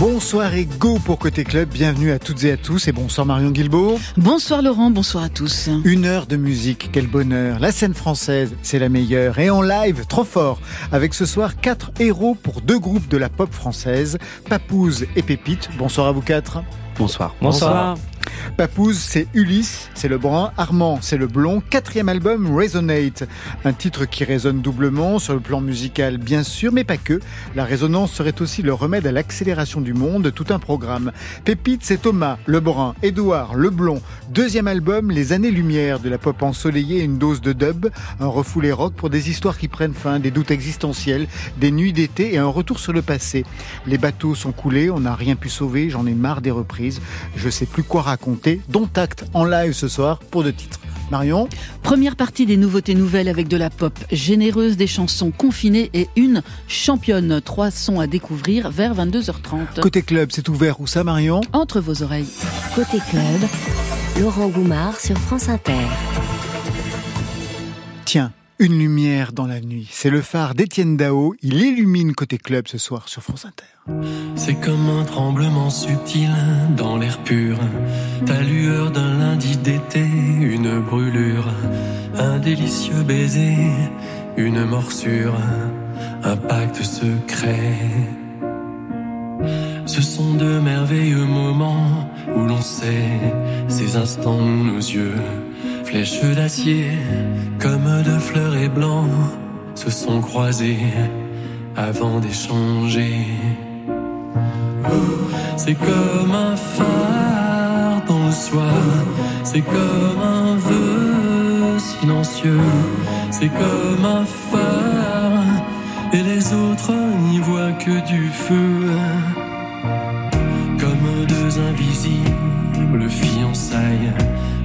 Bonsoir et go pour Côté Club. Bienvenue à toutes et à tous et bonsoir Marion Guilbault. Bonsoir Laurent, bonsoir à tous. Une heure de musique, quel bonheur. La scène française, c'est la meilleure. Et en live, trop fort. Avec ce soir, quatre héros pour deux groupes de la pop française, Papouze et Pépite. Bonsoir à vous quatre. Bonsoir. Bonsoir. Papouze, c'est Ulysse, c'est le brun. Armand, c'est le blond. Quatrième album, Resonate. Un titre qui résonne doublement sur le plan musical, bien sûr, mais pas que. La résonance serait aussi le remède à l'accélération du monde, tout un programme. Pépite, c'est Thomas, le brun. Édouard, le blond. Deuxième album, Les années-lumière de la pop ensoleillée, une dose de dub, un refoulé rock pour des histoires qui prennent fin, des doutes existentiels, des nuits d'été et un retour sur le passé. Les bateaux sont coulés, on n'a rien pu sauver, j'en ai marre des reprises. Je sais plus quoi raconter, dont acte en live ce soir pour deux titres. Marion Première partie des nouveautés nouvelles avec de la pop généreuse, des chansons confinées et une championne. Trois sons à découvrir vers 22h30. Côté club, c'est ouvert où ça Marion Entre vos oreilles. Côté club, Laurent Goumard sur France Inter. Tiens, une lumière dans la nuit. C'est le phare d'Étienne Dao. Il illumine côté club ce soir sur France Inter. C'est comme un tremblement subtil dans l'air pur. Ta lueur d'un lundi d'été, une brûlure. Un délicieux baiser, une morsure. Un pacte secret. Ce sont de merveilleux moments où l'on sait ces instants nos yeux, flèches d'acier, comme de fleurs et blancs, se sont croisés avant d'échanger. C'est comme un phare dans le soir, c'est comme un vœu silencieux, c'est comme un phare, et les autres n'y voient que du feu. Comme deux invisibles fiançailles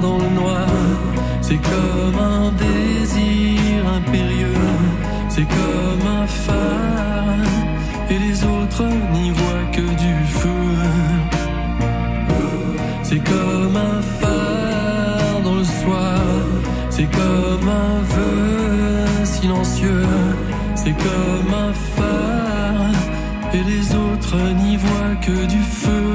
dans le noir, c'est comme un désir impérieux, c'est comme un phare. Et les autres n'y voient que du feu. C'est comme un phare dans le soir, c'est comme un vœu silencieux, c'est comme un phare, et les autres n'y voient que du feu.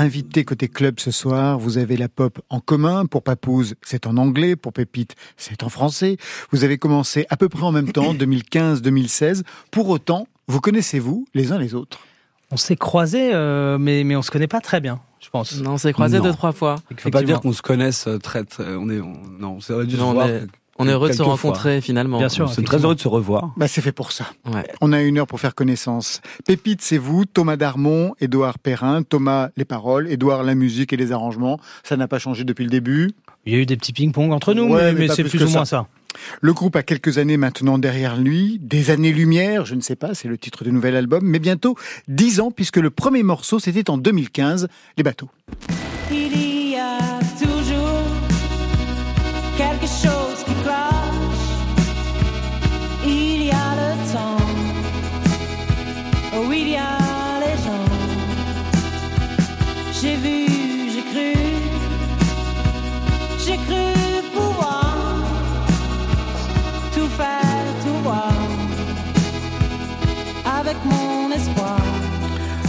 Invités côté club ce soir. Vous avez la pop en commun. Pour Papouze, c'est en anglais. Pour Pépite, c'est en français. Vous avez commencé à peu près en même temps, 2015-2016. Pour autant, vous connaissez-vous les uns les autres? On s'est croisés, euh, mais, mais on se connaît pas très bien, je pense. Non, on s'est croisé Non. deux, trois fois. Faut pas dire qu'on se connaisse euh, très, très on est, on- non, on s'est dû se voir On est heureux de se fois. rencontrer finalement. Bien sûr. On est très heureux de se revoir. Bah, c'est fait pour ça. Ouais. On a une heure pour faire connaissance. Pépite, c'est vous, Thomas Darmon, Édouard Perrin, Thomas les paroles, Édouard la musique et les arrangements. Ça n'a pas changé depuis le début. Il y a eu des petits ping-pong entre nous, Ouais, mais, mais mais pas c'est plus ou ça. moins ça. Le groupe a quelques années maintenant derrière lui, des années-lumière, je ne sais pas, c'est le titre du nouvel album, mais bientôt dix ans puisque le premier morceau c'était en 2015, Les bateaux. Il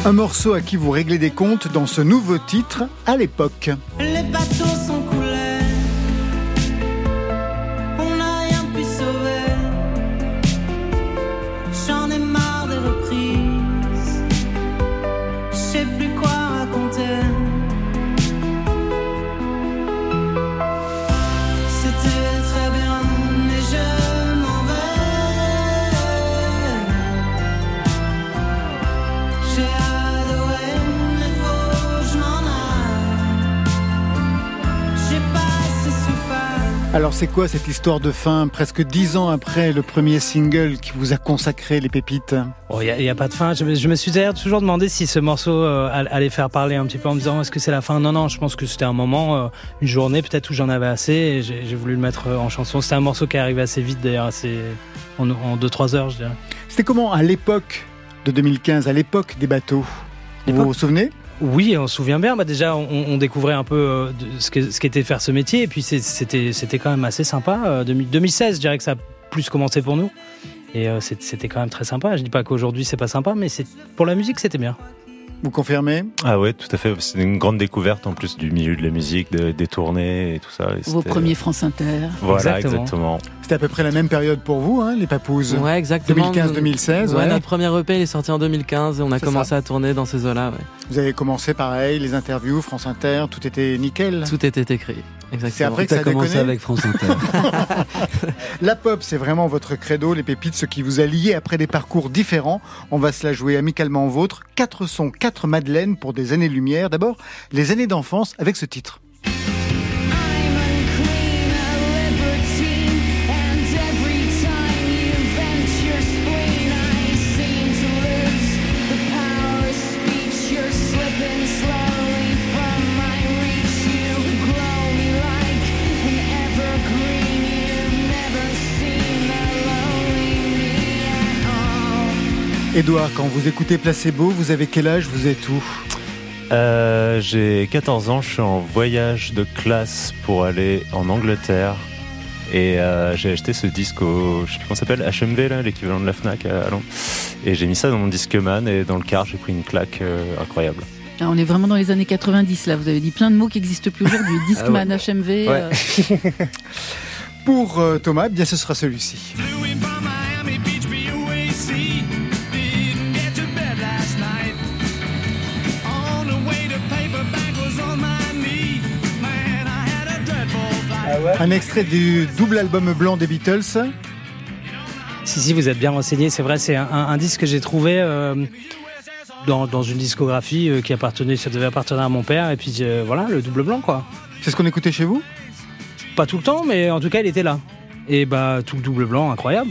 Un morceau à qui vous réglez des comptes dans ce nouveau titre à l'époque. Alors c'est quoi cette histoire de fin, presque dix ans après le premier single qui vous a consacré les pépites? Il n'y a, pas de fin. Je, me- je me suis d'ailleurs toujours demandé si ce morceau euh, all- allait faire parler un petit peu en me disant est-ce que c'est la fin? Non, non, je pense que c'était un moment, euh, une journée peut-être où j'en avais assez et j'ai j'ai voulu le mettre euh, en chanson. C'était un morceau qui est arrivé assez vite d'ailleurs, assez, en 2-3 heures je dirais. C'était comment? À l'époque de 2015, à l'époque des bateaux? Vous vous souvenez? Oui, on se souvient bien. Bah déjà, on, découvrait un peu euh, ce qu'était faire ce métier. Et puis, c'était quand même assez sympa. Euh, 2000 2016, je dirais que ça a plus commencé pour nous. Et euh, c'était quand même très sympa. Je dis pas qu'aujourd'hui, c'est pas sympa, mais pour la musique, c'était bien. Vous confirmez Ah ouais, tout à fait. C'est une grande découverte en plus du milieu de la musique, de- des tournées et tout ça. Et Vos premiers France Inter. Voilà, Exactement. exactement. C'était à peu près la même période pour vous, hein, les papouses Ouais, exactement. 2015-2016, Ouais, ouais. notre premier EP il est sorti en 2015 et on a commencé ça. à tourner dans ces eaux-là. ouais. Vous avez commencé pareil, les interviews, France Inter, tout était nickel. Tout était écrit. Exactement. C'est après que ça a commencé avec France Inter. La pop, c'est vraiment votre credo, les pépites, ce qui vous a lié après des parcours différents. On va se la jouer amicalement vôtre. Quatre sons, quatre madeleines pour des années-lumière. D'abord, les années d'enfance avec ce titre. All. Édouard, quand vous écoutez Placebo, vous avez quel âge Vous êtes où? Euh, J'ai 14 ans, je suis en voyage de classe pour aller en Angleterre. Et euh, j'ai acheté ce disque au, je sais plus comment ça s'appelle, HMV, là, l'équivalent de la Fnac à Londres. Et j'ai mis ça dans mon Discman et dans le car, j'ai pris une claque euh, incroyable. Ah, on est vraiment dans les années 90 là. Vous avez dit plein de mots qui n'existent plus aujourd'hui. Discman, HMV. Ouais. euh, Pour euh, Thomas, eh bien ce sera celui-ci. Un extrait du double album blanc des Beatles. Si, si, vous êtes bien renseigné. C'est vrai, c'est un, un- un disque que j'ai trouvé euh, dans, dans une discographie euh, qui appartenait, ça devait appartenir à mon père. Et puis euh, voilà, le double blanc, quoi. C'est ce qu'on écoutait chez vous? Pas tout le temps, mais en tout cas, il était là. Et bah, tout le double blanc, incroyable.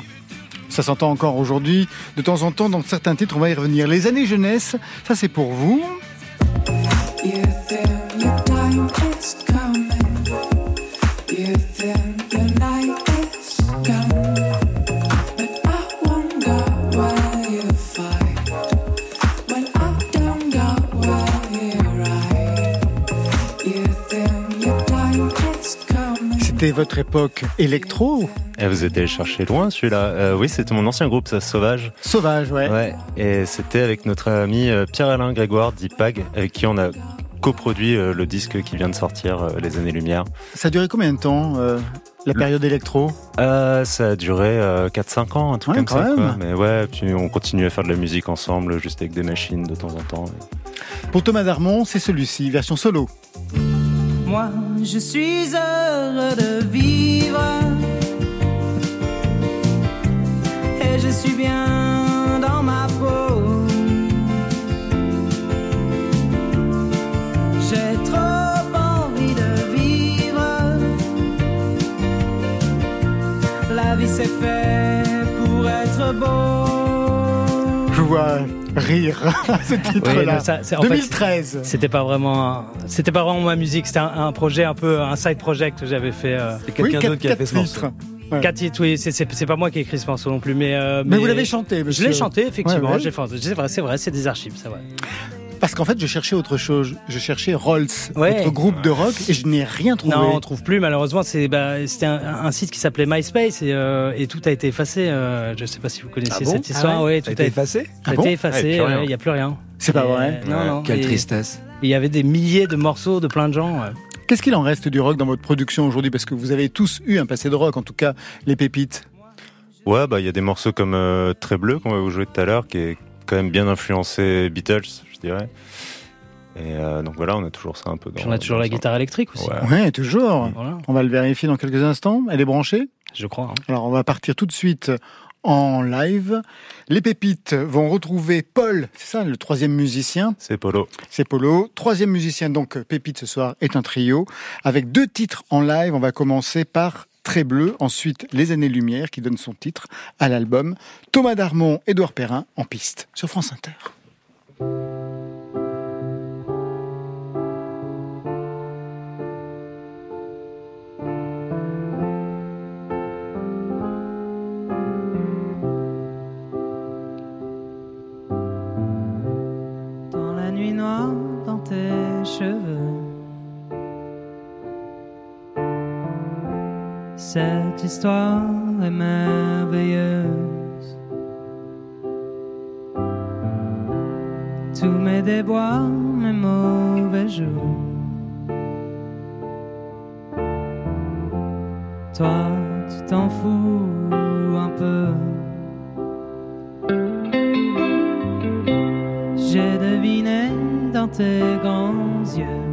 Ça s'entend encore aujourd'hui. De temps en temps, dans certains titres, on va y revenir. Les années jeunesse, ça c'est pour vous. Votre époque électro Et vous êtes allé chercher loin celui-là. Euh, oui, c'était mon ancien groupe, ça, Sauvage. Sauvage, ouais. Ouais. Et c'était avec notre ami euh, Pierre-Alain Grégoire d'IPAG, avec qui on a coproduit euh, le disque qui vient de sortir, Les Années-Lumière. Ça a duré combien de temps, euh, la période électro? Euh, ça a duré euh, 4-5 ans, un truc Ouais, comme quand ça. quoi. Mais ouais, puis on continue à faire de la musique ensemble, juste avec des machines de temps en temps. Pour Thomas Darmon, c'est celui-ci, version solo moi, je suis heureux de vivre. Et je suis bien dans ma peau. J'ai trop envie de vivre. La vie s'est faite pour être beau. c'est- en fait, 2013. C'était pas vraiment, c'était pas vraiment ma musique. C'était un, un projet un peu un side project que j'avais fait. euh, C'est quelqu'un quatre, d'autre qui a fait quatre ce morceau. titres. Ouais. Quatre titres, oui. C'est, pas moi qui ai écrit ce morceau non plus, mais. euh, Mais vous l'avez chanté, Je l'ai chanté, effectivement. Ouais, ouais. C'est vrai, c'est vrai, c'est des archives, c'est vrai. Parce qu'en fait, je cherchais autre chose. Je cherchais Rolls, Ouais. votre groupe de rock, et je n'ai rien trouvé. Non, on trouve plus. Malheureusement, c'est, bah, c'était un, un site qui s'appelait MySpace et, euh, et tout a été effacé. euh, je sais pas si vous connaissez Ah bon cette histoire. Ah ouais, Ça a tout été effacé ça Ah a été effacé. Il n'y a plus rien. C'est pas vrai. euh, Non, non. Quelle Et- tristesse. Il y avait des milliers de morceaux de plein de gens. ouais. Qu'est-ce qu'il en reste du rock dans votre production aujourd'hui? Parce que vous avez tous eu un passé de rock, en tout cas les pépites. Ouais, bah il y a des morceaux comme euh, Très Bleu qu'on va vous jouer tout à l'heure, qui est quand même bien influencé Beatles, je dirais. Et euh, donc voilà, on a toujours ça un peu dans. Puis on a toujours la guitare électrique aussi. Ouais. Ouais, toujours. Voilà, On va le vérifier dans quelques instants. Elle est branchée je crois. hein. Alors on va partir tout de suite en live. Les pépites vont retrouver Paul, c'est ça le troisième musicien, C'est Polo. c'est Polo. Troisième musicien donc Pépite ce soir est un trio avec deux titres en live. On va commencer par Très Bleu, ensuite Les Années Lumière qui donne son titre à l'album. Thomas Darmon, Édouard Perrin en piste sur France Inter. dans la nuit noire dans tes cheveux. Cette histoire est merveilleuse. Tous mes déboires, mes mauvais jours. Toi, tu t'en fous un peu. J'ai deviné dans tes grands yeux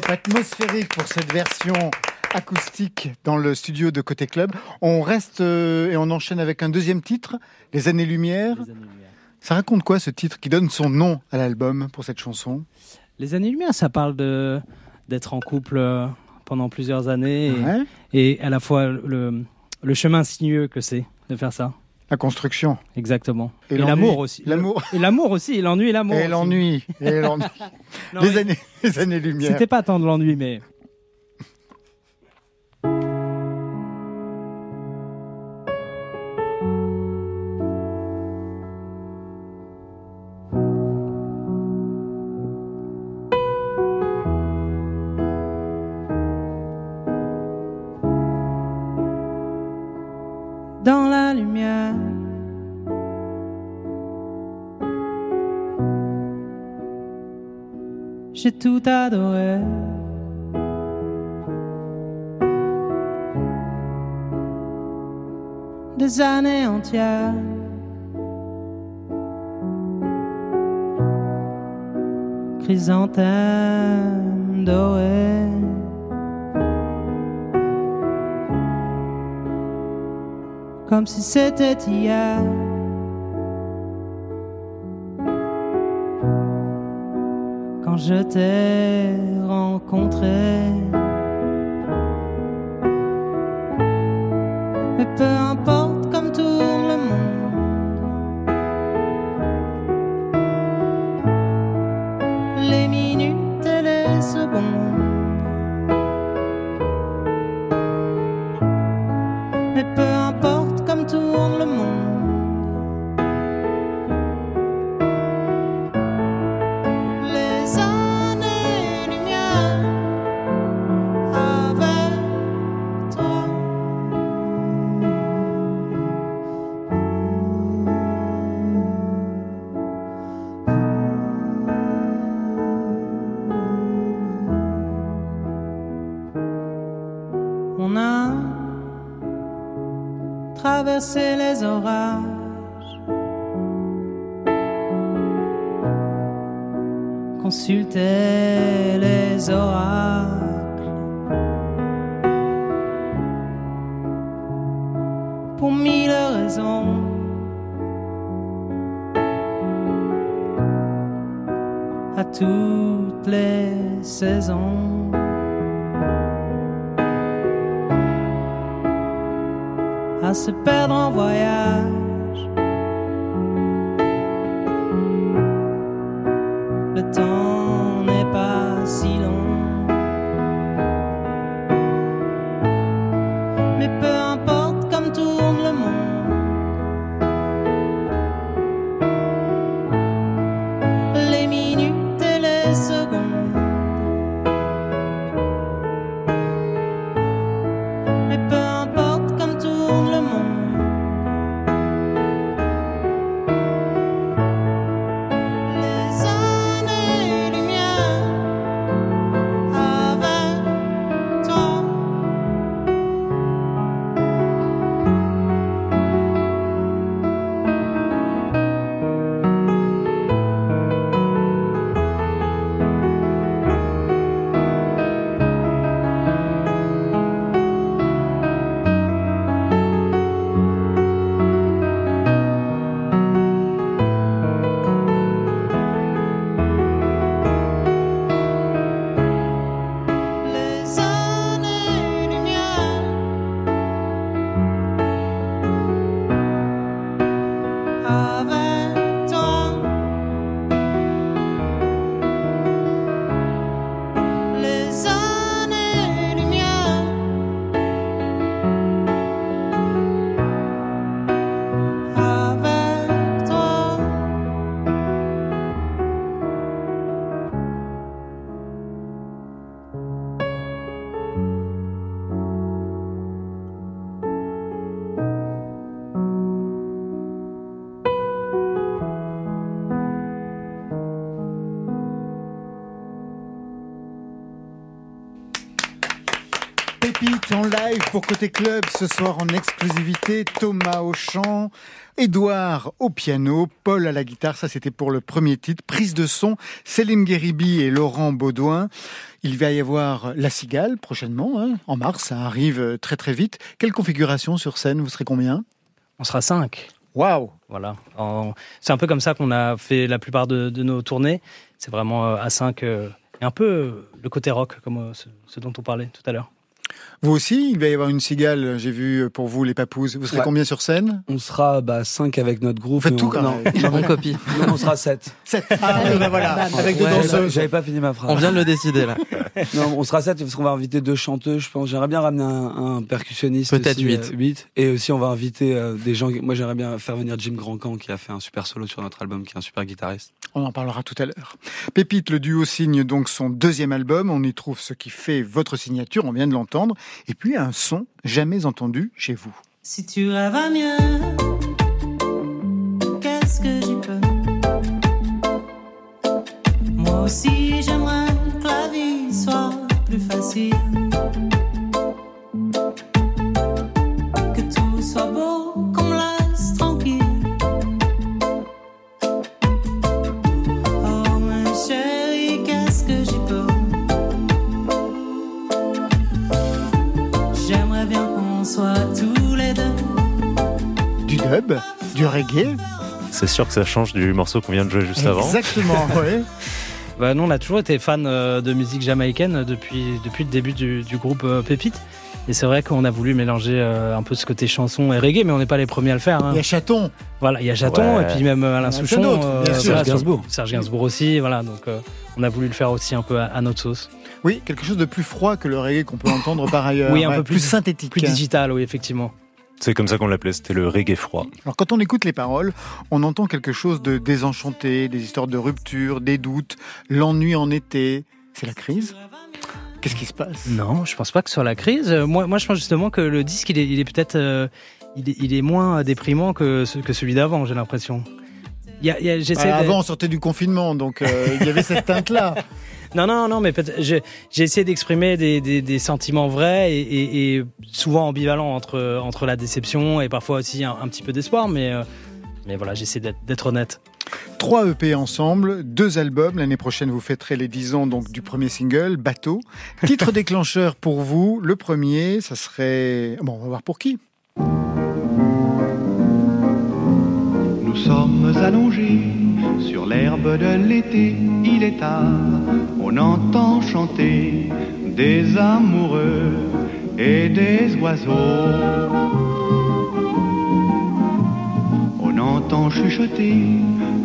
pop atmosphérique pour cette version acoustique dans le studio de Côté Club. On reste euh, et on enchaîne avec un deuxième titre, Les années-lumière. Ça raconte quoi ce titre qui donne son nom à l'album pour cette chanson? Les années-lumière, ça parle de d'être en couple euh, pendant plusieurs années et, Ouais. et à la fois le, le chemin sinueux que c'est de faire ça. La construction. Exactement. Et l'amour aussi. L'amour. Et l'amour aussi, et l'ennui et l'amour. Et l'ennui. Et l'ennui. Les années, les années-lumière. C'était pas tant de l'ennui, mais. Des années entières. Chrysanthème doré. comme si c'était hier. Je t'ai rencontré. 16 ans. À se perdre en voyage. Côté Club ce soir en exclusivité, Thomas au chant, Edouard au piano, Paul à la guitare, ça c'était pour le premier titre, prise de son, Céline Guéribi et Laurent Baudouin. Il va y avoir La Cigale prochainement, hein, en mars, ça arrive euh, très très vite. Quelle configuration sur scène, vous serez combien? On sera cinq. Waouh Voilà. C'est un peu comme ça qu'on a fait la plupart de, de nos tournées. C'est vraiment euh, à 5 et un peu euh, le côté rock, comme euh, ce dont on parlait tout à l'heure. Vous aussi, il va y avoir une cigale, j'ai vu pour vous les papouses. Vous serez Ouais. combien sur scène? On sera bah, 5 avec notre groupe. Faites tout on- quand non, même. On copie. non, on sera 7. Sept. Ah oui, bah voilà, avec deux Ouais, danseuses. J'avais pas fini ma phrase. On vient de le décider là. Non, on sera 7 parce qu'on va inviter deux chanteuses, je pense. J'aimerais bien ramener un, un percussionniste. Peut-être aussi, huit. euh, huit. Et aussi, on va inviter euh, des gens. Moi, j'aimerais bien faire venir Jim Grandcamp qui a fait un super solo sur notre album, qui est un super guitariste. On en parlera tout à l'heure. Pépite, le duo signe donc son deuxième album. On y trouve ce qui fait votre signature, on vient de l'entendre. Et puis un son jamais entendu chez vous. Si tu rêves à mieux, qu'est-ce que j'y peux? Moi aussi j'aimerais que la vie soit plus facile. Dub, du reggae. C'est sûr que ça change du morceau qu'on vient de jouer juste avant. Exactement, ouais. Bah, nous, on a toujours été fans euh, de musique jamaïcaine depuis, depuis le début du, du groupe euh, Pépite. Et c'est vrai qu'on a voulu mélanger euh, un peu ce côté chanson et reggae, mais on n'est pas les premiers à le faire. hein. Il y a Chaton. Voilà, il y a Chaton Ouais. et puis même euh, Alain Souchon. bien sûr. voilà, Serge Gainsbourg. Serge Gainsbourg aussi, voilà. Donc euh, on a voulu le faire aussi un peu à, à notre sauce. Oui, quelque chose de plus froid que le reggae qu'on peut entendre par ailleurs. Oui, un Ouais, peu plus- synthétique. Plus digital, oui, effectivement. C'est comme ça qu'on l'appelait, c'était le reggae froid. Alors quand on écoute les paroles, on entend quelque chose de désenchanté, des histoires de rupture, des doutes, l'ennui en été. C'est la crise? Qu'est-ce qui se passe? Non, je pense pas que ce soit la crise. Euh, Moi, moi je pense justement que le disque, il est, il est peut-être. euh, il, est, il est moins déprimant que, que celui d'avant, j'ai l'impression. Il y a- il y a- j'essaie Ah, de- Avant, on sortait du confinement, donc euh, il y avait cette teinte-là. Non, non, non, mais j'ai essayé d'exprimer des, des- des sentiments vrais et, et- et souvent ambivalents entre, entre la déception et parfois aussi un, un petit peu d'espoir, mais, euh, mais voilà, j'essaie d'être d'être honnête. Trois EP ensemble, deux albums. L'année prochaine, vous fêterez les 10 ans donc, du premier single, Bateau. Titre déclencheur pour vous, le premier, ça serait... Bon, on va voir pour qui. Sommes allongés sur l'herbe de l'été, il est tard, on entend chanter des amoureux et des oiseaux. On entend chuchoter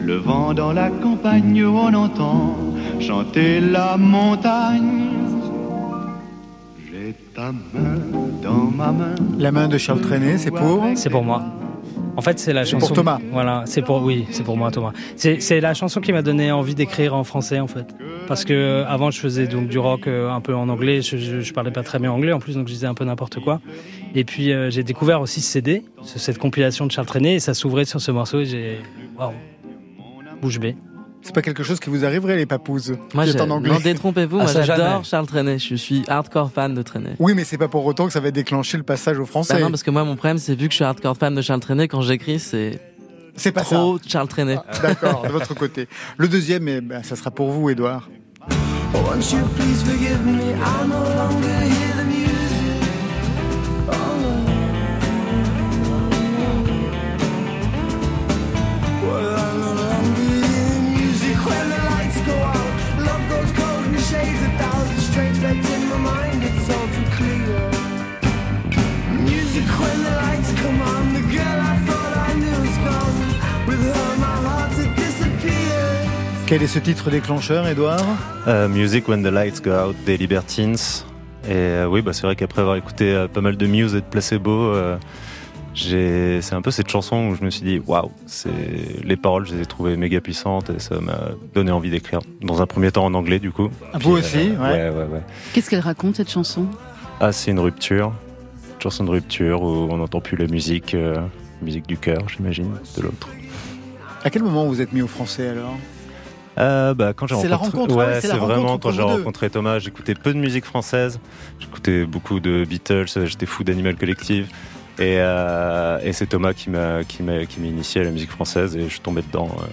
le vent dans la campagne, on entend chanter la montagne. J'ai ta main dans ma main. La main de Charles Trenet, c'est pour C'est pour moi. En fait, c'est la chanson. pour Thomas. Voilà, c'est pour oui, c'est pour moi Thomas. C'est c'est la chanson qui m'a donné envie d'écrire en français en fait. Parce que euh, avant je faisais donc du rock euh, un peu en anglais, je, je, je parlais pas très bien anglais en plus donc je disais un peu n'importe quoi. Et puis euh, j'ai découvert aussi ce CD, ce- cette compilation de Charles Trenet et ça s'ouvrait sur ce morceau et j'ai waouh. Bouche bée. C'est pas quelque chose qui vous arriverait, les papouses Moi, qui j'ai- est en anglais. non, détrompez-vous, Ah, moi ça, j'adore. Charles Trenet. Je suis hardcore fan de Trenet. Oui, mais c'est pas pour autant que ça va déclencher le passage au français. Bah non, parce que moi, mon problème, c'est vu que je suis hardcore fan de Charles Trenet, quand j'écris, c'est c'est pas trop Charles Trenet. ça. D'accord, de votre côté. Le deuxième, eh ben, ça sera pour vous, Edouard. Won't Quel est ce titre déclencheur, Edouard Euh, Music When the Lights Go Out des Libertines. Et euh, oui, bah, c'est vrai qu'après avoir écouté euh, pas mal de Muse et de Placebo, euh, c'est un peu cette chanson où je me suis dit waouh, les paroles, je les ai trouvées méga puissantes et ça m'a donné envie d'écrire. Dans un premier temps en anglais, du coup. Ah, Vous aussi, euh, ouais. ouais, ouais, ouais. Qu'est-ce qu'elle raconte cette chanson? Ah, c'est une rupture, une chanson de rupture où on n'entend plus la musique, euh, musique du cœur, j'imagine, de l'autre. À quel moment vous êtes mis au français alors? Euh, bah, quand j'ai C'est la rencontré- rencontre, ouais, ouais, c'est vraiment quand j'ai rencontré Thomas, j'écoutais peu de musique française, j'écoutais beaucoup de Beatles, j'étais fou d'Animal Collective. Et, euh, et c'est Thomas qui m'a qui m'a qui m'a initié à la musique française et je suis tombé dedans. euh,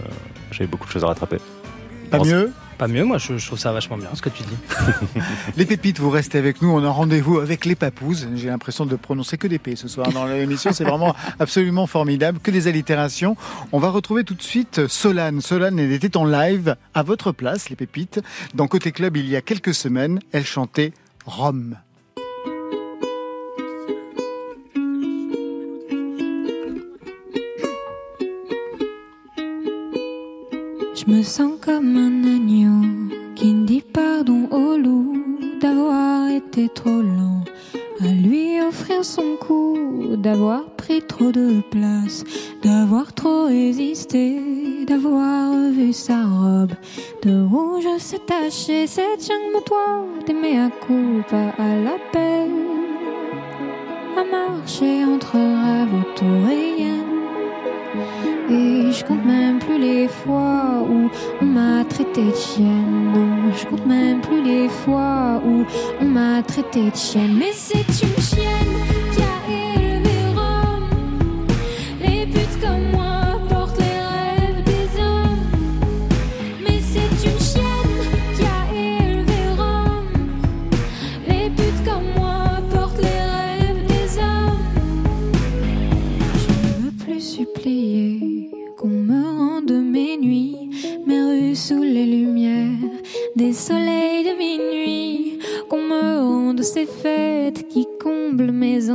J'avais beaucoup de choses à rattraper. Pas mieux? Pas mieux, moi je, je trouve ça vachement bien ce que tu dis. Les pépites, vous restez avec nous. On a rendez-vous avec les papouses. J'ai l'impression de prononcer que des P ce soir dans l'émission. C'est vraiment absolument formidable. Que des allitérations. On va retrouver tout de suite Solane. Solane, elle était en live à votre place, les pépites. Dans Côté Club, il y a quelques semaines, elle chantait Rome. Je me sens comme un agneau qui ne dit pardon au loup d'avoir été trop lent à lui offrir son cou, d'avoir pris trop de place, d'avoir trop résisté, d'avoir vu sa robe de rouge se tacher, cette jungle toi d'aimer à culpa à l'appel, à marcher entre rêves autour et rien. Et je compte même plus les fois où on m'a traité de chienne. Non, je compte même plus les fois où on m'a traité de chienne. Mais c'est une chienne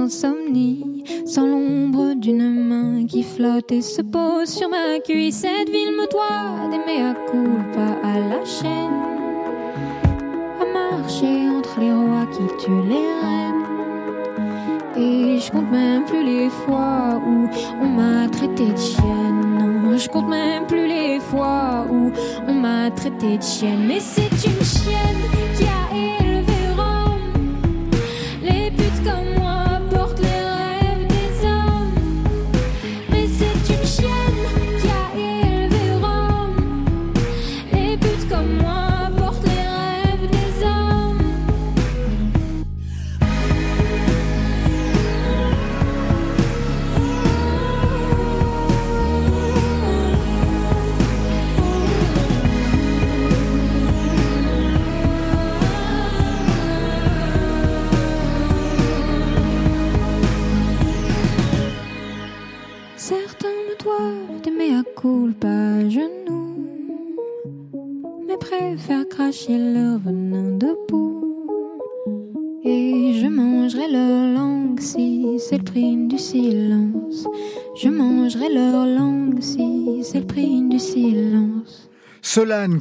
sans l'ombre d'une main qui flotte et se pose sur ma cuisse. Cette ville me doit d'aimer à culpa à la chaîne, à marcher entre les rois qui tuent les reines. Et je compte même plus les fois où on m'a traité de chienne. Je compte même plus les fois où on m'a traité de chienne. Mais c'est une chienne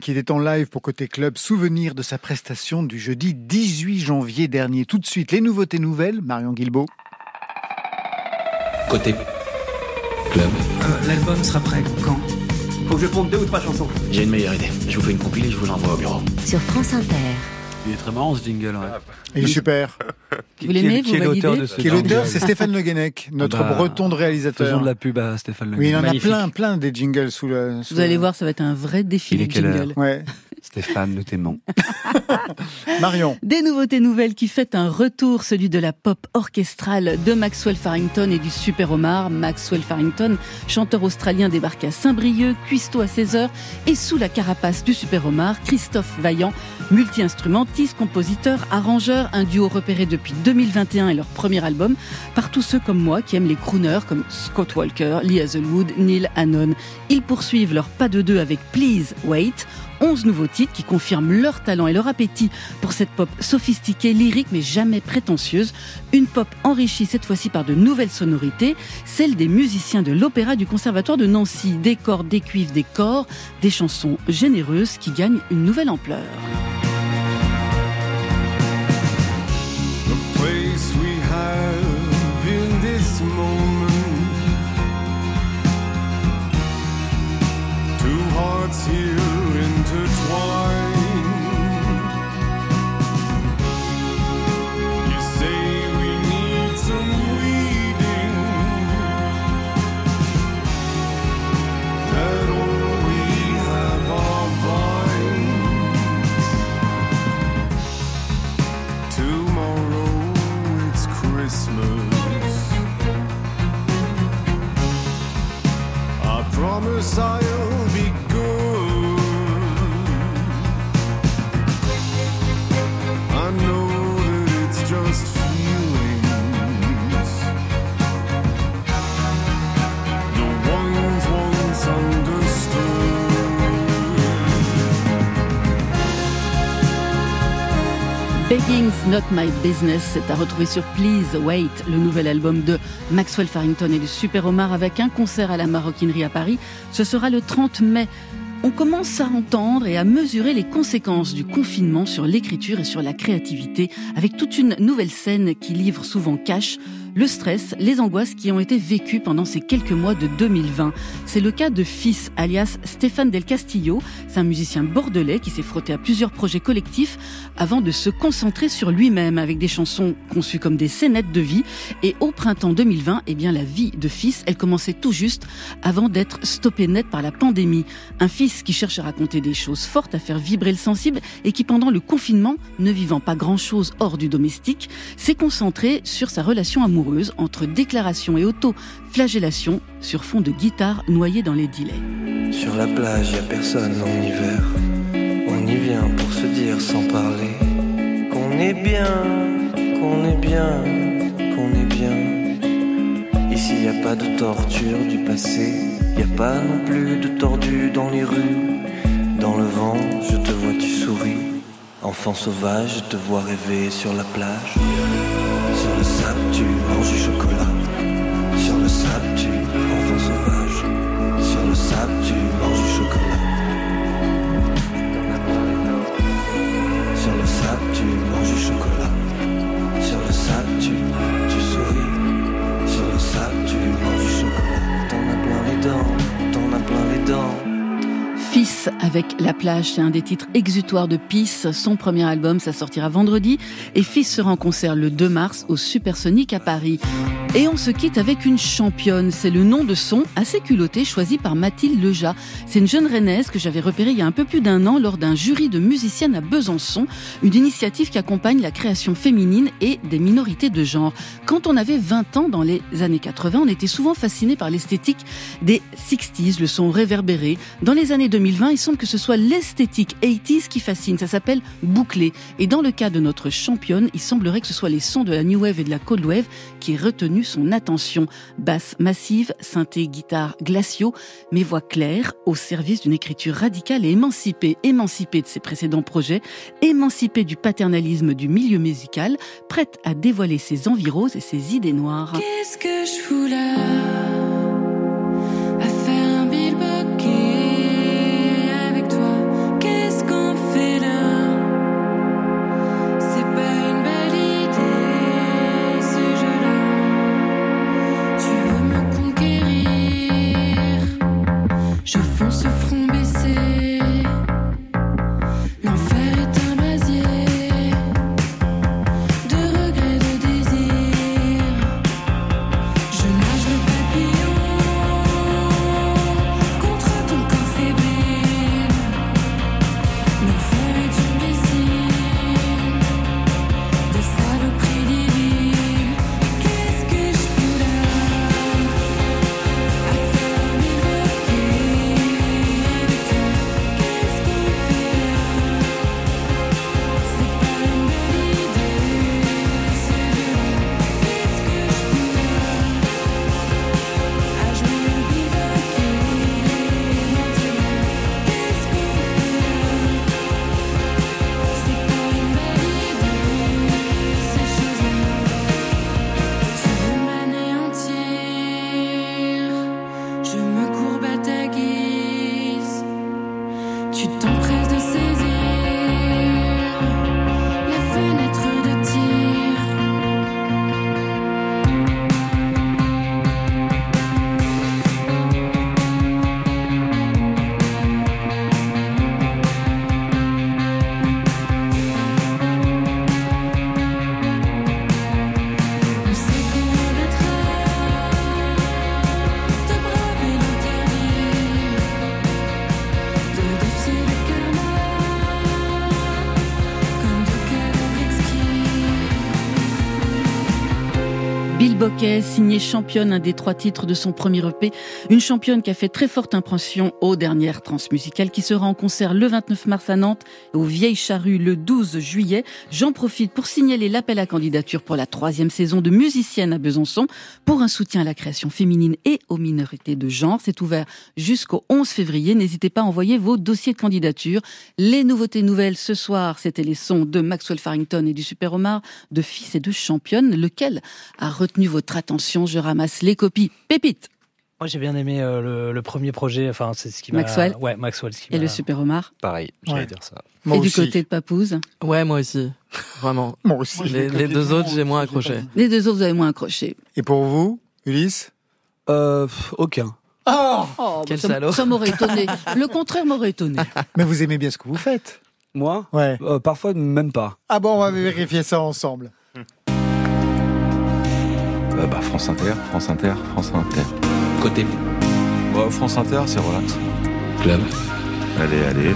Qui était en live pour Côté Club, souvenir de sa prestation du jeudi 18 janvier dernier. Tout de suite, les nouveautés nouvelles, Marion Guilbault. Côté club. Euh, L'album sera prêt quand? Faut que je ponde deux ou trois chansons. J'ai une meilleure idée. Je vous fais une compile et je vous l'envoie au bureau. Sur France Inter. Il est très marrant ce jingle. Ouais. Il est super. Vous l'aimez, vous qui est l'auteur de ce Qui est l'auteur, jingle c'est Stéphane Le Guenec, notre Ah bah, breton de réalisateur. Faisons de la pub à Stéphane Le Oui, il en a Magnifique. plein, plein des jingles sous le. sous Vous allez le- voir, ça va être un vrai est de quelle heure jingle. Ouais. Stéphane, nous t'aimons. Marion. Des nouveautés nouvelles qui fêtent un retour, celui de la pop orchestrale de Maxwell Farrington et du Super Omar. Maxwell Farrington, chanteur australien débarqué à Saint-Brieuc, cuistot à 16h et sous la carapace du Super Omar, Christophe Vaillant, multi-instrumentiste, compositeur, arrangeur, un duo repéré depuis 2021 et leur premier album par tous ceux comme moi qui aiment les crooners comme Scott Walker, Lee Hazelwood, Neil Hannon. Ils poursuivent leur pas de deux avec Please Wait. 11 nouveaux titres qui confirment leur talent et leur appétit pour cette pop sophistiquée, lyrique mais jamais prétentieuse. Une pop enrichie cette fois-ci par de nouvelles sonorités, celles des musiciens de l'Opéra du Conservatoire de Nancy. Des cordes, des cuivres, des corps, des chansons généreuses qui gagnent une nouvelle ampleur. Promise I'll Begging's Not My Business, c'est à retrouver sur Please Wait, le nouvel album de Maxwell Farrington et du Super Omar avec un concert à la Maroquinerie à Paris. Ce sera le 30 mai. On commence à entendre et à mesurer les conséquences du confinement sur l'écriture et sur la créativité, avec toute une nouvelle scène qui livre souvent cash le stress, les angoisses qui ont été vécues pendant ces quelques mois de 2020. C'est le cas de Fils, alias Stéphane Del Castillo. C'est un musicien bordelais qui s'est frotté à plusieurs projets collectifs avant de se concentrer sur lui-même avec des chansons conçues comme des scénettes de vie. Et au printemps 2020, eh bien, la vie de Fils, elle commençait tout juste avant d'être stoppée net par la pandémie. Un fils qui cherche à raconter des choses fortes, à faire vibrer le sensible et qui, pendant le confinement, ne vivant pas grand-chose hors du domestique, s'est concentré sur sa relation amoureuse entre déclaration et auto-flagellation sur fond de guitare noyée dans les delays. Sur la plage, y a personne en hiver. On y vient pour se dire sans parler qu'on est bien, qu'on est bien, qu'on est bien. Ici, y a pas de torture du passé, y a pas non plus de tordus dans les rues. Dans le vent, je te vois, tu souris. Enfant sauvage, je te vois rêver sur la plage. Sur le sable, tu manges du chocolat. Sur le sable, tu enfant sauvage. Sur le sable, tu manges du chocolat. Sur le sable, tu manges du chocolat. Fils avec La plage, c'est un des titres exutoires de Peace. Son premier album, ça sortira vendredi. Et Fils sera en concert le 2 mars au Supersonic à Paris. Et on se quitte avec une championne. C'est le nom de son assez culotté choisi par Mathilde Leja. C'est une jeune rennaise que j'avais repérée il y a un peu plus d'un an lors d'un jury de musiciennes à Besançon. Une initiative qui accompagne la création féminine et des minorités de genre. Quand on avait 20 ans dans les années 80, on était souvent fasciné par l'esthétique des 60s, le son réverbéré. Dans les années 2020, il semble que ce soit l'esthétique 80s qui fascine. Ça s'appelle bouclé. Et dans le cas de notre championne, il semblerait que ce soit les sons de la New Wave et de la Cold Wave qui aient retenu son attention. Basse massive, synthé, guitare, glaciaux, mais voix claire au service d'une écriture radicale et émancipée, émancipée de ses précédents projets, émancipée du paternalisme du milieu musical, prête à dévoiler ses envies roses et ses idées noires. Championne, un des trois titres de son premier EP. Une championne qui a fait très forte impression aux dernières transmusicales, qui sera en concert le 29 mars à Nantes et aux Vieilles Charrues le 12 juillet. J'en profite pour signaler l'appel à candidature pour la troisième saison de Musicienne à Besançon pour un soutien à la création féminine et aux minorités de genre. C'est ouvert jusqu'au 11 février. N'hésitez pas à envoyer vos dossiers de candidature. Les nouveautés nouvelles ce soir, c'était les sons de Maxwell Farrington et du Super Omar, de Fils et de Championne. Lequel a retenu votre attention Je ramasse les copies. Pépite Moi, j'ai bien aimé euh, le, le premier projet. Enfin, c'est ce qui m'a. Maxwell Ouais, Maxwell. ce qui et le Super Omar. Pareil, j'allais Ouais. dire ça. et du côté de Papouze Ouais, moi aussi. Vraiment. Moi aussi. Les, les deux autres, j'ai moins accroché. Les deux autres, vous avez moins accroché. Et pour vous, Ulysse Euh, aucun. Oh Oh, Quel ça, salaud. ça m'aurait étonné. Le contraire m'aurait étonné. Mais vous aimez bien ce que vous faites Moi Ouais. Euh, Parfois, même pas. Ah bon, on va vérifier ça ensemble. Euh, bah, France Inter, France Inter, France Inter. Côté. Bah, France Inter, c'est relax. Club. Allez, allez.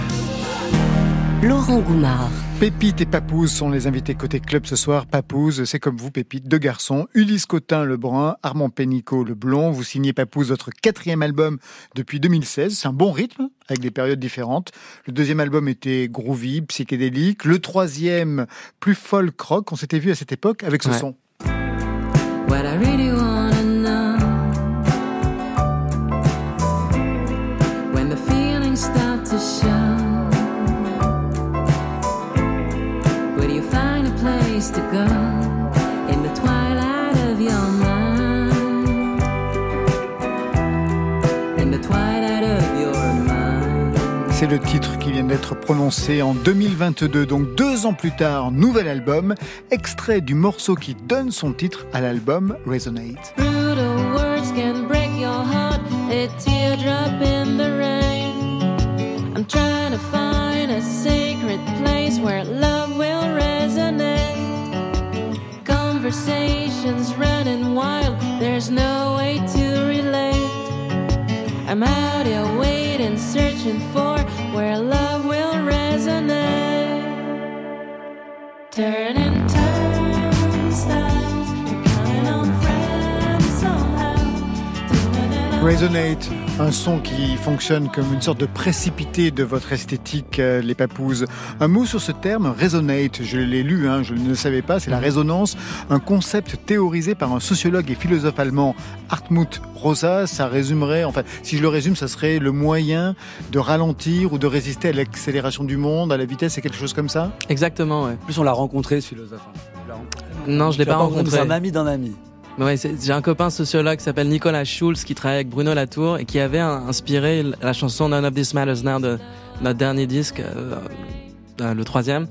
Laurent Goumard. Pépite et Papouze sont les invités côté club ce soir. Papouze, c'est comme vous, Pépite, deux garçons. Ulysse Cotin, le brun, Armand Pénicaud, le blond. Vous signez Papouze, votre quatrième album depuis 2016. C'est un bon rythme, avec des périodes différentes. Le deuxième album était groovy, psychédélique. Le troisième, plus folk rock. On s'était vu à cette époque avec ce Ouais. son. What I really wanna know when the feelings start to show. You find a place to go in the twilight of your mind? In the twilight of your mind. C'est le titre qui vient d'être prononcé en 2022, donc deux ans plus tard, nouvel album, extrait du morceau qui donne son titre à l'album Resonate. Conversations running wild, there's no way to relate. I'm out here waiting, searching for where love will resonate. Turning Resonate, un son qui fonctionne comme une sorte de précipité de votre esthétique, euh, les papouses. Un mot sur ce terme, resonate, je l'ai lu, hein, je ne le savais pas, c'est la résonance, un concept théorisé par un sociologue et philosophe allemand, Hartmut Rosa. Ça résumerait, enfin, si je le résume, ça serait le moyen de ralentir ou de résister à l'accélération du monde, à la vitesse, c'est quelque chose comme ça? Exactement, ouais. En plus, on l'a rencontré, ce philosophe. hein. Rencontré. Non, je l'ai pas rencontré. C'est un ami d'un ami. Ouais, j'ai un copain sociologue qui s'appelle Nicolas Schulz qui travaille avec Bruno Latour et qui avait inspiré la chanson None of This Matters Now de notre dernier disque, euh, euh, le troisième.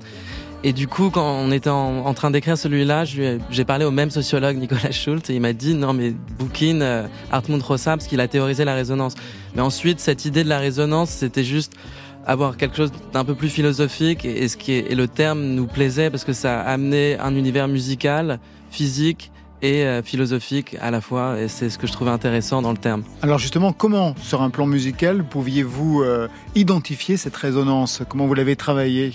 Et du coup, quand on était en, train d'écrire celui-là, j'ai parlé au même sociologue Nicolas Schultz et il m'a dit non mais bouquine euh, Hartmut Rosa parce qu'il a théorisé la résonance. Mais ensuite, cette idée de la résonance, c'était juste avoir quelque chose d'un peu plus philosophique et, et ce qui est, et le terme nous plaisait parce que ça amenait un univers musical, physique et euh, philosophique à la fois et c'est ce que je trouvais intéressant dans le terme. Alors justement, comment, sur un plan musical, pouviez-vous euh, identifier cette résonance? Comment vous l'avez travaillée?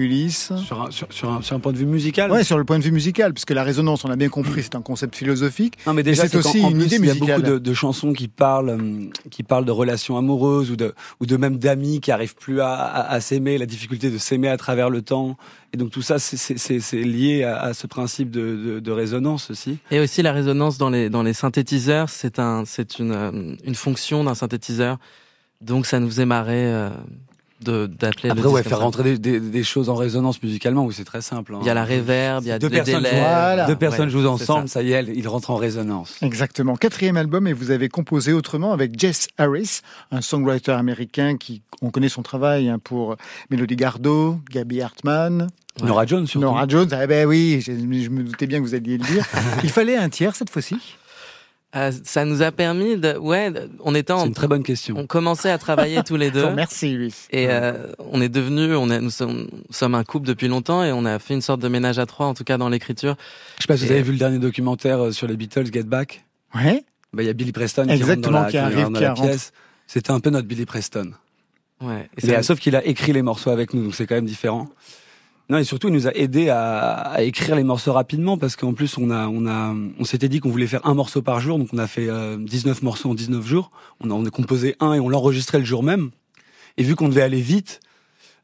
Ulysse Sur un, sur, sur un, sur un point de vue musical Ouais, sur le point de vue musical, puisque la résonance, on a bien compris, c'est un concept philosophique. Non, mais déjà, c'est aussi en une plus, idée il y a musicale. beaucoup de, de chansons qui parlent, hum, qui parlent de relations amoureuses ou de, ou de même d'amis qui arrivent plus à, à, à s'aimer, la difficulté de s'aimer à travers le temps. Et donc tout ça, c'est- lié à, à ce principe de, de, de résonance aussi. Et aussi la résonance dans les dans les synthétiseurs, c'est un c'est une euh, une fonction d'un synthétiseur. Donc ça nous faisait marrer euh, d'appeler le Après, ouais, faire rentrer des, des, des choses en résonance musicalement, oui, c'est très simple. hein. Il y a la reverb, il y a deux les personnes, délais. jouent, Voilà. deux personnes Ouais, jouent ensemble, ça. y est, ils rentrent en résonance. Exactement. Quatrième album, et vous avez composé autrement avec Jess Harris, un songwriter américain qui, on connaît son travail hein, pour Melody Gardot, Gabby Hartman. Nora Jones, surtout. Nora Jones, ah ben oui, je, je me doutais bien que vous alliez le dire. Il fallait un tiers cette fois-ci Euh, ça nous a permis de ouais, on était en C'est une très bonne question. on commençait à travailler tous les deux. Merci, Ulysse. Et euh, on est devenu, on est, nous sommes, nous sommes un couple depuis longtemps et on a fait une sorte de ménage à trois, en tout cas dans l'écriture. Je sais pas si vous avez vu le dernier documentaire euh, sur les Beatles, Get Back. Ouais. Bah, il y a Billy Preston Exactement, qui, rentre dans la, qui arrive, rentre dans qui la rentre. pièce. C'était un peu notre Billy Preston. Ouais. Et Mais, ça- euh, sauf qu'il a écrit les morceaux avec nous, donc c'est quand même différent. Non, et surtout, il nous a aidé à, écrire les morceaux rapidement parce qu'en plus, on a, on a, on s'était dit qu'on voulait faire un morceau par jour, donc on a fait euh, 19 morceaux en 19 jours. On on a composé un et on l'enregistrait le jour même. Et vu qu'on devait aller vite,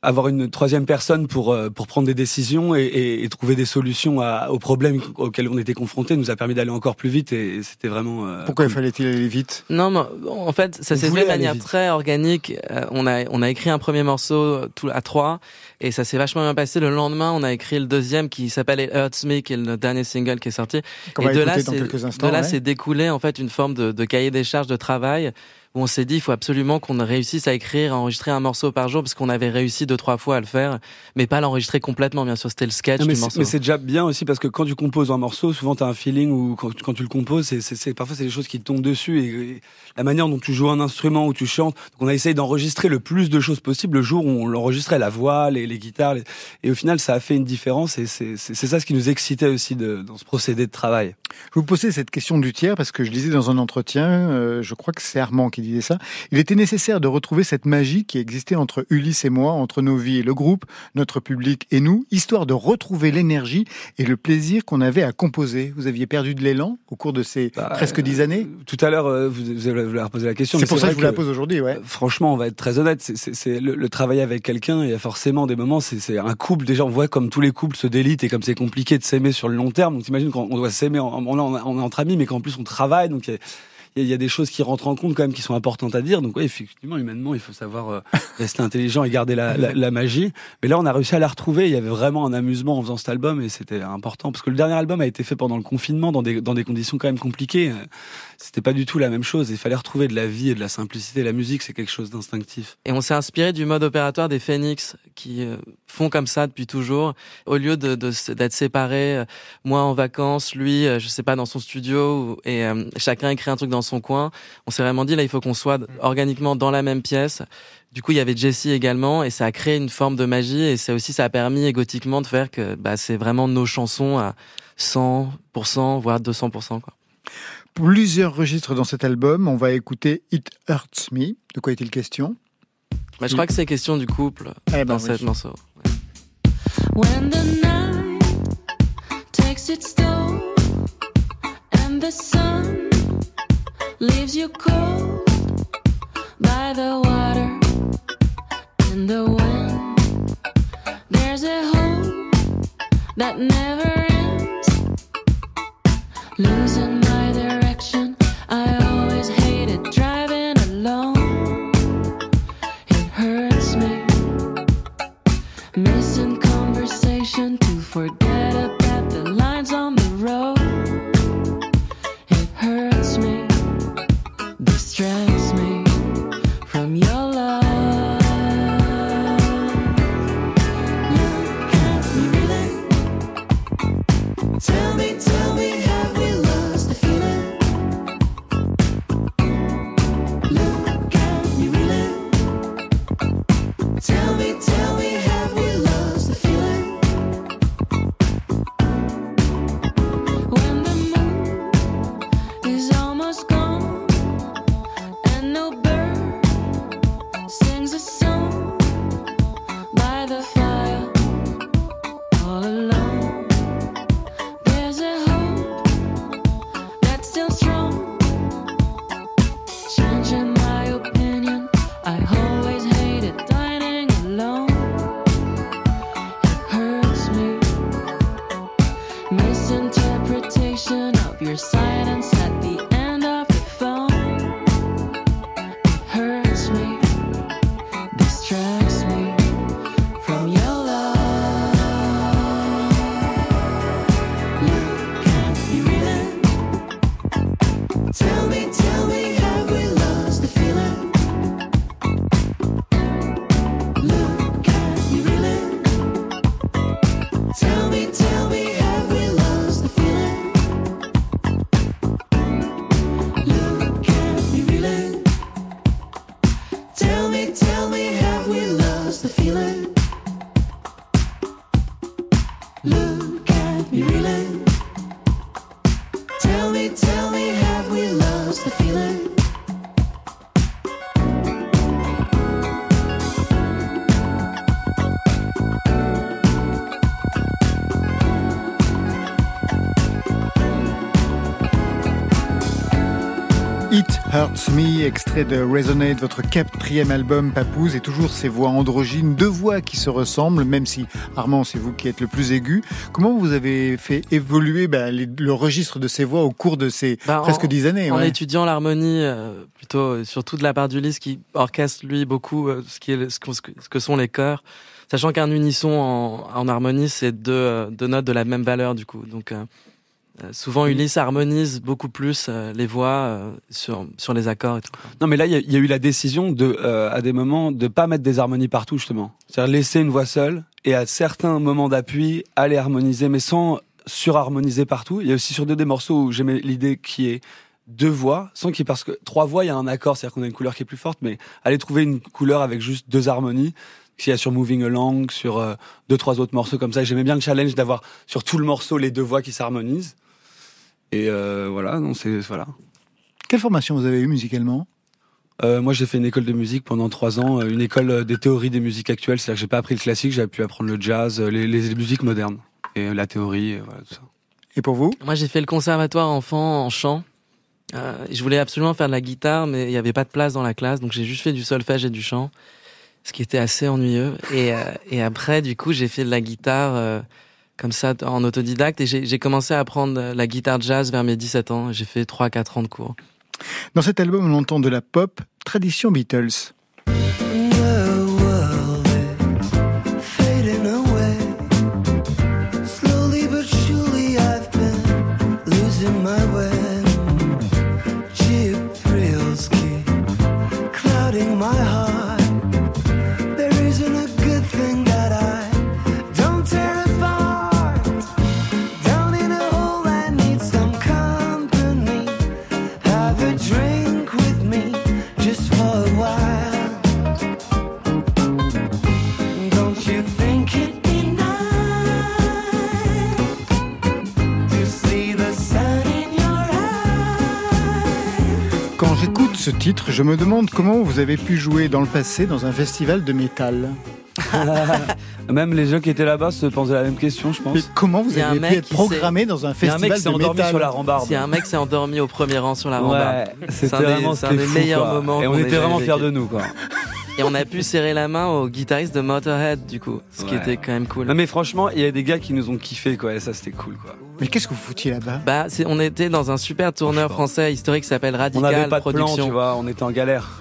avoir une troisième personne pour euh, pour prendre des décisions et, et, et trouver des solutions à, aux problèmes auxquels on était confrontés nous a permis d'aller encore plus vite et, c'était vraiment. euh, Pourquoi cool. il fallait-il aller vite? Non, mais en fait, ça s'est fait de manière vite. très organique. Euh, on a on a écrit un premier morceau tout à trois et ça s'est vachement bien passé. Le lendemain, on a écrit le deuxième qui s'appelle It Hurts Me, qui est le dernier single qui est sorti. Et de là, c'est découlé en fait une forme de, de cahier des charges de travail où on s'est dit il faut absolument qu'on réussisse à écrire, à enregistrer un morceau par jour parce qu'on avait réussi deux trois fois à le faire, mais pas l'enregistrer complètement. Bien sûr, c'était le sketch Non, mais du c'est- morceau. mais c'est déjà bien aussi parce que quand tu composes un morceau, souvent tu as un feeling où quand, quand tu le composes, c'est, parfois c'est des choses qui te tombent dessus et, et la manière dont tu joues un instrument, où tu chantes. Donc on a essayé d'enregistrer le plus de choses possible le jour où on l'enregistrait, la voix, les, les guitares. les- Et au final, ça a fait une différence et c'est, ça ce qui nous excitait aussi de, dans ce procédé de travail. Je vous posais cette question du tiers parce que je lisais dans un entretien, euh, je crois que c'est Armand qui disait ça. Il était nécessaire de retrouver cette magie qui existait entre Ulysse et moi, entre nos vies et le groupe, notre public et nous, histoire de retrouver l'énergie et le plaisir qu'on avait à composer. Vous aviez perdu de l'élan au cours de ces presque dix années? Tout à l'heure, euh, vous, vous avez vous avez reposé la question. C'est pour ça que je vous la pose aujourd'hui, ouais. Euh, Franchement, on va être très honnête. C'est, le, le travail avec quelqu'un. Il y a forcément des moments. C'est, un couple. Déjà, on voit comme tous les couples se délitent et comme c'est compliqué de s'aimer sur le long terme. Donc, t'imagines qu'on on doit s'aimer. On, on est entre amis, mais qu'en plus on travaille. Donc, il y a- il y, a- des choses qui rentrent en compte quand même qui sont importantes à dire. Donc, oui, effectivement, humainement, il faut savoir euh, rester intelligent et garder la, magie. Mais là, on a réussi à la retrouver. Il y avait vraiment un amusement en faisant cet album et c'était important parce que le dernier album a été fait pendant le confinement dans des, dans des conditions quand même compliquées. Euh, C'était pas du tout la même chose. Il fallait retrouver de la vie et de la simplicité. La musique, c'est quelque chose d'instinctif. Et on s'est inspiré du mode opératoire des Phoenix qui euh, font comme ça depuis toujours. Au lieu d'être séparés, moi en vacances, lui, je sais pas, dans son studio, et chacun écrit un truc dans son coin. On s'est vraiment dit là, il faut qu'on soit organiquement dans la même pièce. Du coup, il y avait Jessie également, et ça a créé une forme de magie. Et ça aussi, ça a permis égotiquement de faire que bah, c'est vraiment nos chansons à 100%, voire 200%. Quoi. Plusieurs registres dans cet album. On va écouter It Hurts Me. De quoi est-il question? Bah, je crois que c'est question du couple Eh ben dans oui. cette morceau. When the night takes its toll and the sun leaves you cold by the water and the wind, there's a hope that never ends. Losing my direction, I always hated driving alone. It hurts me missing conversation to forget Hurts Me, extrait de Resonate, votre quatrième album Papouze, et toujours ces voix androgynes, deux voix qui se ressemblent, même si Armand, c'est vous qui êtes le plus aigu. Comment vous avez fait évoluer ben, les- le registre de ces voix au cours de ces Bah, presque dix années En ouais. étudiant l'harmonie, euh, plutôt euh, surtout de la part d'Ulysse qui orchestre lui beaucoup euh, ce, qui est, ce, que, ce que sont les chœurs, sachant qu'un unisson en, en harmonie c'est deux, deux notes de la même valeur du coup. Donc euh, euh, souvent Ulysse harmonise beaucoup plus euh, les voix euh, sur, sur les accords et tout. Non, mais là, il y, a- il y a eu la décision de, à des moments, de pas mettre des harmonies partout, justement. C'est-à-dire laisser une voix seule et à certains moments d'appui, aller harmoniser, mais sans surharmoniser partout. Il y a aussi sur deux des morceaux où j'aimais l'idée qui est deux voix, sans qu'il y ait, parce que trois voix, il y a un accord, c'est-à-dire qu'on a une couleur qui est plus forte, mais aller trouver une couleur avec juste deux harmonies. S'il y a sur Moving Along, sur deux, trois autres morceaux comme ça. J'aimais bien le challenge d'avoir sur tout le morceau les deux voix qui s'harmonisent. Et euh, voilà, non, c'est, voilà. Quelle formation vous avez eue musicalement? Euh, moi, j'ai fait une école de musique pendant trois ans, euh, une école des théories des musiques actuelles. C'est-à-dire que j'ai pas appris le classique, j'ai pu apprendre le jazz, les, les musiques modernes et la théorie, et voilà tout ça. Et pour vous? Moi j'ai fait le conservatoire enfant en chant. Euh, je voulais absolument faire de la guitare, mais il n'y avait pas de place dans la classe, donc j'ai juste fait du solfège et du chant, ce qui était assez ennuyeux. Et, euh, et après, du coup, j'ai fait de la guitare euh, comme ça en autodidacte, et j'ai commencé à apprendre la guitare jazz vers mes 17 ans. J'ai fait 3-4 ans de cours. Dans cet album, on entend de la pop, tradition Beatles. Titre, je me demande comment vous avez pu jouer dans le passé dans un festival de métal. Même les gens qui étaient là-bas se posaient la même question, je pense. Mais comment vous avez pu mec être programmé dans un Il y a un mec festival qui s'est de endormi métal sur la rambarde. Il y a un mec qui s'est endormi au premier rang sur la Ouais, rambarde. c'était C'est un des- vraiment un des fou, meilleurs quoi. moments Et on ait était vraiment fiers de nous, quoi. Et on a pu serrer la main au guitariste de Motorhead, du coup, ce qui était quand même cool. Non, mais franchement, il y a des gars qui nous ont kiffé, quoi. Et ça, c'était cool, quoi. Mais qu'est-ce que vous foutiez là-bas? Bah, on était dans un super tourneur français historique qui s'appelle On Radical n'avait pas de plan, tu vois. On était en galère.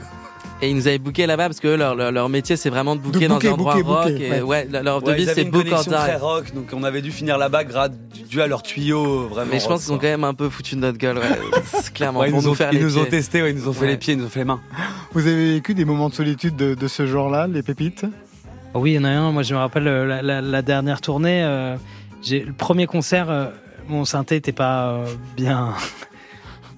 Et ils nous avaient booké là-bas parce que leur, leur, leur métier c'est vraiment de booker De dans booker, un endroit booker, rock. booker, et ouais. ouais, leur- Ouais, devise c'est une book or très rock, donc on avait dû finir là-bas grâce dû à leur tuyau, vraiment. Mais je pense qu'ils ont quand même un peu foutu de notre gueule, ouais. Clairement Ouais, ils pour nous, nous ont, faire ils les nous ont pieds. testé, ouais, ils nous ont fait Ouais. les pieds, ils nous ont fait les mains. Vous avez vécu des moments de solitude de, de ce genre-là, les pépites? Oui, il y en a un. Moi, je me rappelle euh, la, la- la dernière tournée. euh, j'ai le premier concert. euh, mon synthé n'était pas euh, bien.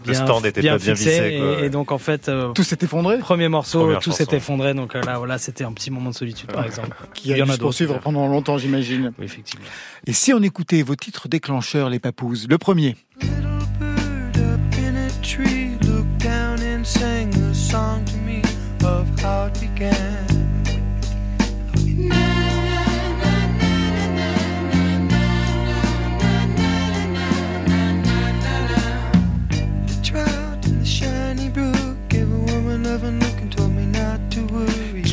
Le stand était pas bien fixé, vissé, et, quoi, ouais. et donc en fait, euh, Tout s'est effondré premier morceau, Première tout s'est effondré. Donc euh, là, voilà, c'était un petit moment de solitude, par exemple. Qui a Il y en dû a se d'autres, poursuivre pendant longtemps, j'imagine. Oui, effectivement. Et si on écoutait vos titres déclencheurs, les papouses Le premier. in a tree, looked down and sang a song to me of how it began.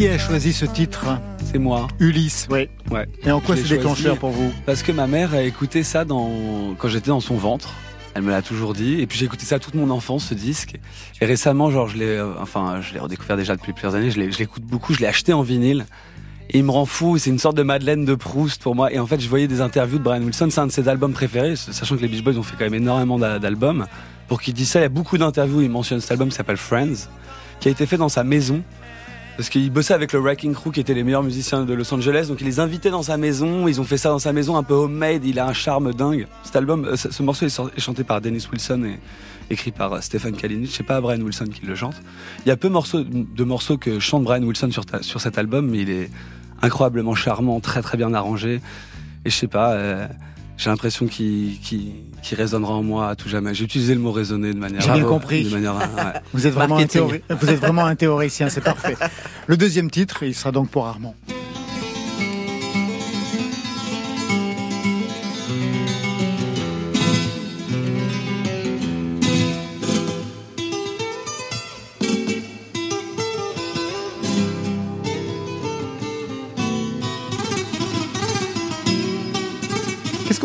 Qui a choisi ce titre C'est moi. Ulysse, oui. Ouais. Et en quoi c'est déclencheur pour vous? Parce que ma mère a écouté ça dans... quand j'étais dans son ventre. Elle me l'a toujours dit. Et puis j'ai écouté ça toute mon enfance, ce disque. Et récemment, genre, je l'ai, euh, enfin, je l'ai redécouvert déjà depuis plusieurs années. Je l'écoute beaucoup. Je l'ai acheté en vinyle. Et il me rend fou. C'est une sorte de Madeleine de Proust pour moi. Et en fait, je voyais des interviews de Brian Wilson. C'est un de ses albums préférés, sachant que les Beach Boys ont fait quand même énormément d'a- d'albums. Pour qu'il dise ça, il y a beaucoup d'interviews. Il mentionne cet album qui s'appelle Friends, qui a été fait dans sa maison. Parce qu'il bossait avec le Wrecking Crew qui étaient les meilleurs musiciens de Los Angeles, donc il les invitait dans sa maison, ils ont fait ça dans sa maison un peu homemade, il a un charme dingue. Cet album, euh, ce, ce morceau est, chanté par Dennis Wilson et écrit par euh, Stephen Kalinic, c'est pas Brian Wilson qui le chante. Il y a peu de morceaux que chante Brian Wilson sur, sur cet album, mais il est incroyablement charmant, très très bien arrangé. Et je sais pas, euh, j'ai l'impression qu'il résonnera en moi à tout jamais. J'ai utilisé le mot résonner de manière... J'ai bien compris. De manière, ouais. Vous êtes, vraiment un Marketing. théori- vous êtes vraiment un théoricien, c'est parfait. Le deuxième titre, il sera donc pour Armand.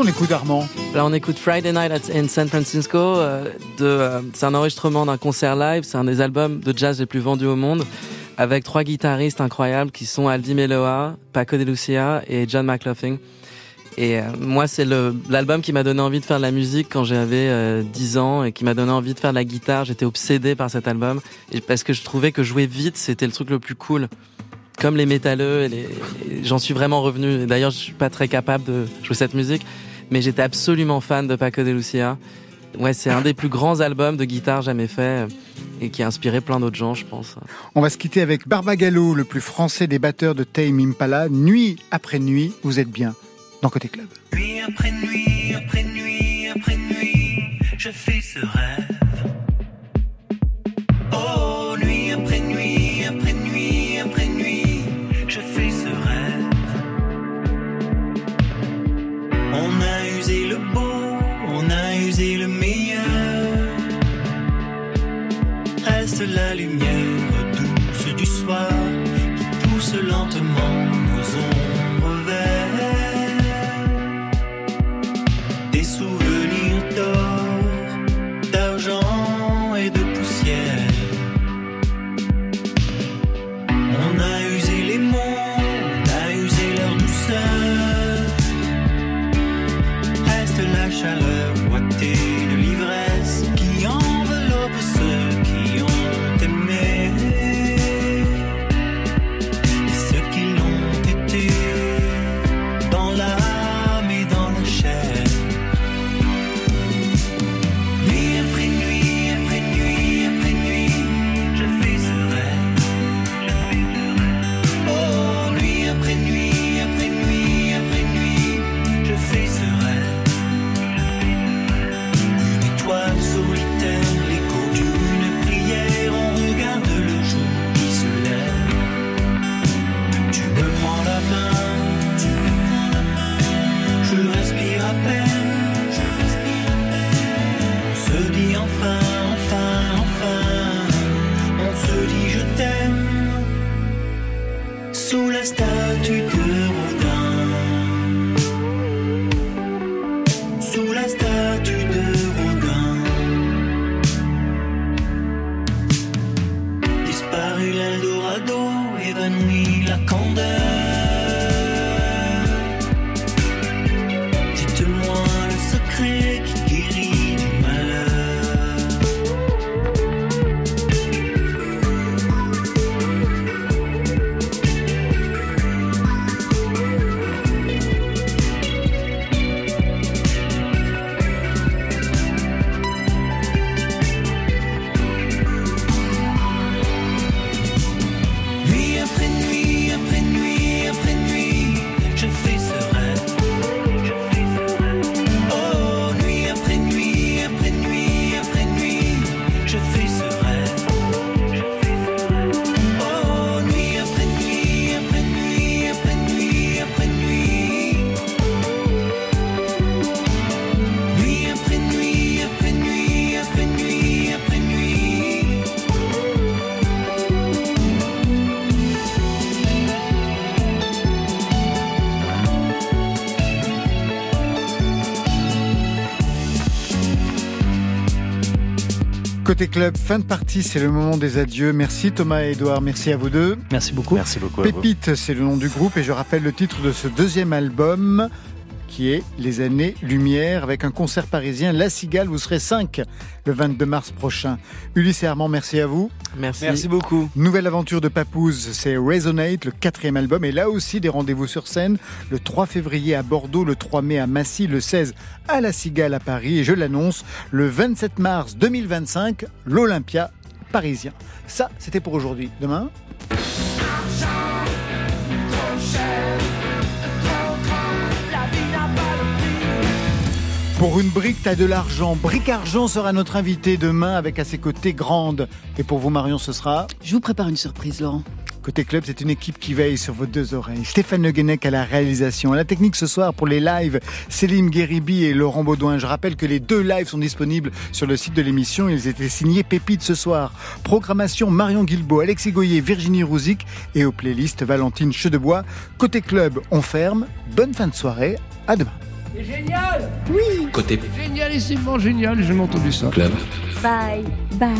Qu'on écoute, Armand Là, on écoute Friday Night at- in San Francisco. euh, euh, c'est un enregistrement d'un concert live. C'est un des albums de jazz les plus vendus au monde. Avec trois guitaristes incroyables qui sont Aldi Meloa, Paco de Lucia et John McLaughlin. Et euh, moi, c'est l'album qui m'a donné envie de faire de la musique quand j'avais euh, 10 ans et qui m'a donné envie de faire de la guitare. J'étais obsédé par cet album et parce que je trouvais que jouer vite, c'était le truc le plus cool. Comme les métalleux, les- j'en suis vraiment revenu. D'ailleurs, je suis pas très capable de jouer cette musique, mais j'étais absolument fan de Paco de Lucia. Ouais, c'est un des plus grands albums de guitare jamais fait euh, et qui a inspiré plein d'autres gens, je pense. On va se quitter avec Barbagallo, le plus français des batteurs de Tame Impala. Nuit après nuit, vous êtes bien dans Côté Club. Nuit après nuit, après nuit, après nuit, je fais ce rêve. La lumière douce du soir qui pousse lentement Côté Club, fin de partie, c'est le moment des adieux. Merci Thomas et Edouard, merci à vous deux. Merci beaucoup. Merci beaucoup. Pépite, c'est le nom du groupe et je rappelle le titre de ce deuxième album qui est Les années lumière avec un concert parisien La Cigale, vous serez 5 le 22 mars prochain. Ulysse et Armand, merci à vous. Merci. Merci beaucoup. Nouvelle aventure de Papouze, c'est Resonate, le quatrième album. Et là aussi, des rendez-vous sur scène. Le 3 février à Bordeaux, le 3 mai à Massy, le 16 à La Cigale à Paris. Et je l'annonce, le 27 mars 2025, l'Olympia parisien. Ça, c'était pour aujourd'hui. Demain? Pour une brique, t'as de l'argent. Brique Argent sera notre invité demain avec à ses côtés Grande. Et pour vous, Marion, ce sera Je vous prépare une surprise, Laurent. Côté club, c'est une équipe qui veille sur vos deux oreilles. Stéphane Le Guenec à la réalisation. À la technique ce soir pour les lives, Céline Guéribi et Laurent Baudouin. Je rappelle que les deux lives sont disponibles sur le site de l'émission. Ils étaient signés Pépite ce soir. Programmation Marion Guilbault, Alexis Goyer, Virginie Rouzic et aux playlists Valentine Chedebois. Côté club, on ferme. Bonne fin de soirée. À demain. C'est génial Oui. Côté Génialissimement génial, j'ai entendu ça. club. Bye. Bye.